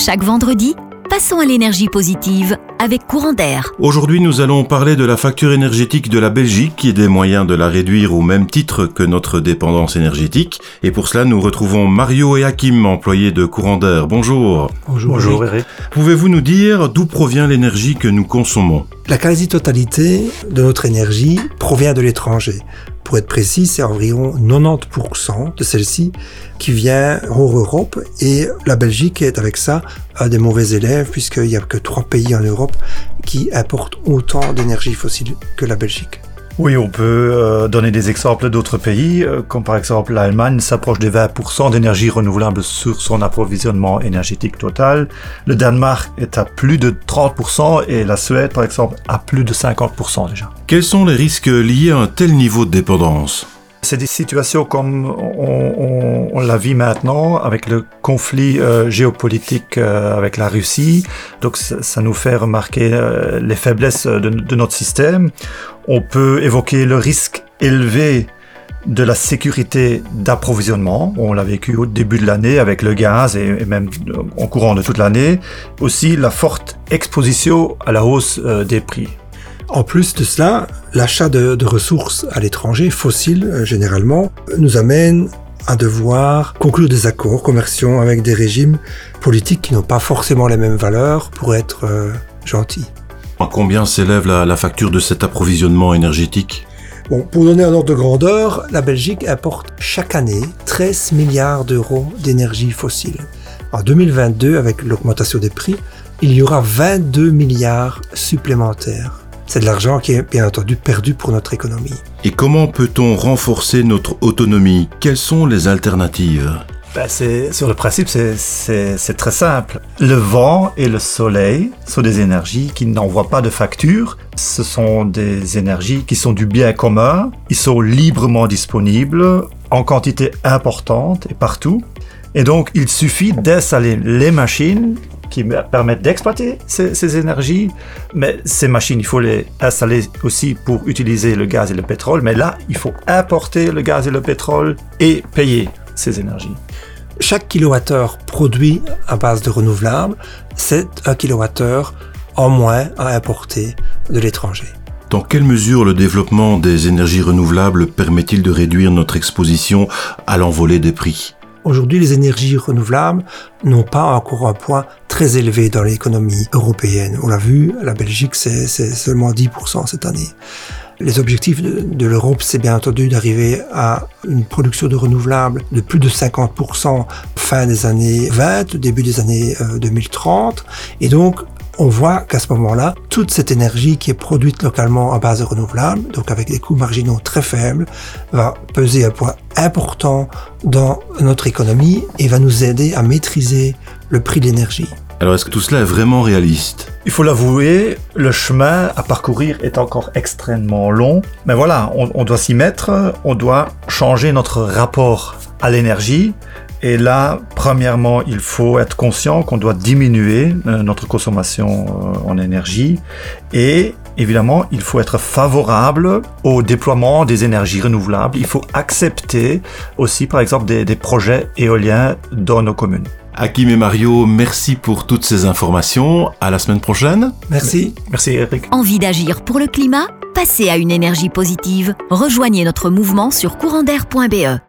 Chaque vendredi, passons à l'énergie positive avec courant d'air. Aujourd'hui, nous allons parler de la facture énergétique de la Belgique et des moyens de la réduire au même titre que notre dépendance énergétique. Et pour cela, nous retrouvons Mario et Hakim, employés de courant d'air. Bonjour. Bonjour. Bonjour Eric. Pouvez-vous nous dire d'où provient l'énergie que nous consommons? La quasi-totalité de notre énergie provient de l'étranger. Pour être précis, c'est environ 90% de celle-ci qui vient hors Europe et la Belgique est avec ça un des mauvais élèves puisqu'il n'y a que trois pays en Europe qui importent autant d'énergie fossile que la Belgique. Oui, on peut euh, donner des exemples d'autres pays, euh, comme par exemple l'Allemagne s'approche des 20% d'énergie renouvelable sur son approvisionnement énergétique total. Le Danemark est à plus de 30% et la Suède, par exemple, à plus de 50% déjà. Quels sont les risques liés à un tel niveau de dépendance? C'est des situations comme on, on, on la vit maintenant avec le conflit euh, géopolitique euh, avec la Russie. Donc ça, nous fait remarquer euh, les faiblesses de, notre système. On peut évoquer le risque élevé de la sécurité d'approvisionnement. On l'a vécu au début de l'année avec le gaz et, et même en courant de toute l'année. Aussi la forte exposition à la hausse des prix. En plus de cela, l'achat de, de ressources à l'étranger, fossiles euh, généralement, nous amène à devoir conclure des accords commerciaux avec des régimes politiques qui n'ont pas forcément les mêmes valeurs pour être euh, gentils. À combien s'élève la, la facture de cet approvisionnement énergétique? Bon, pour donner un ordre de grandeur, la Belgique importe chaque année 13 milliards d'euros d'énergie fossile. En 2022, avec l'augmentation des prix, il y aura 22 milliards supplémentaires. C'est de l'argent qui est bien entendu perdu pour notre économie. Et comment peut-on renforcer notre autonomie? Quelles sont les alternatives? Ben, sur le principe, c'est très simple. Le vent et le soleil sont des énergies qui n'envoient pas de facture. Ce sont des énergies qui sont du bien commun. Ils sont librement disponibles en quantité importante et partout. Et donc, il suffit d'installer les machines qui permettent d'exploiter ces, ces, énergies. Mais ces machines, il faut les installer aussi pour utiliser le gaz et le pétrole. Mais là, il faut importer le gaz et le pétrole et payer ces énergies. Chaque kilowattheure produit à base de renouvelables, c'est un kilowattheure en moins à importer de l'étranger. Dans quelle mesure le développement des énergies renouvelables permet-il de réduire notre exposition à l'envolée des prix? Aujourd'hui, les énergies renouvelables n'ont pas encore un poids très élevé dans l'économie européenne. On l'a vu, la Belgique, c'est seulement 10% cette année. Les objectifs de, de l'Europe, c'est bien entendu d'arriver à une production de renouvelables de plus de 50% fin des années 20, début des années euh, 2030. Et donc, on voit qu'à ce moment-là, toute cette énergie qui est produite localement à base de renouvelables, donc avec des coûts marginaux très faibles, va peser un poids important dans notre économie et va nous aider à maîtriser le prix de l'énergie. Alors est-ce que tout cela est vraiment réaliste? Il faut l'avouer, le chemin à parcourir est encore extrêmement long. Mais voilà, on, on doit s'y mettre, on doit changer notre rapport à l'énergie. Et là, premièrement, il faut être conscient qu'on doit diminuer euh, notre consommation euh, en énergie. Et évidemment, il faut être favorable au déploiement des énergies renouvelables. Il faut accepter aussi, par exemple, des, des projets éoliens dans nos communes. Hakim et Mario, merci pour toutes ces informations. À la semaine prochaine. Merci. Merci Eric. Envie d'agir pour le climat? Passez à une énergie positive. Rejoignez notre mouvement sur courantair.be.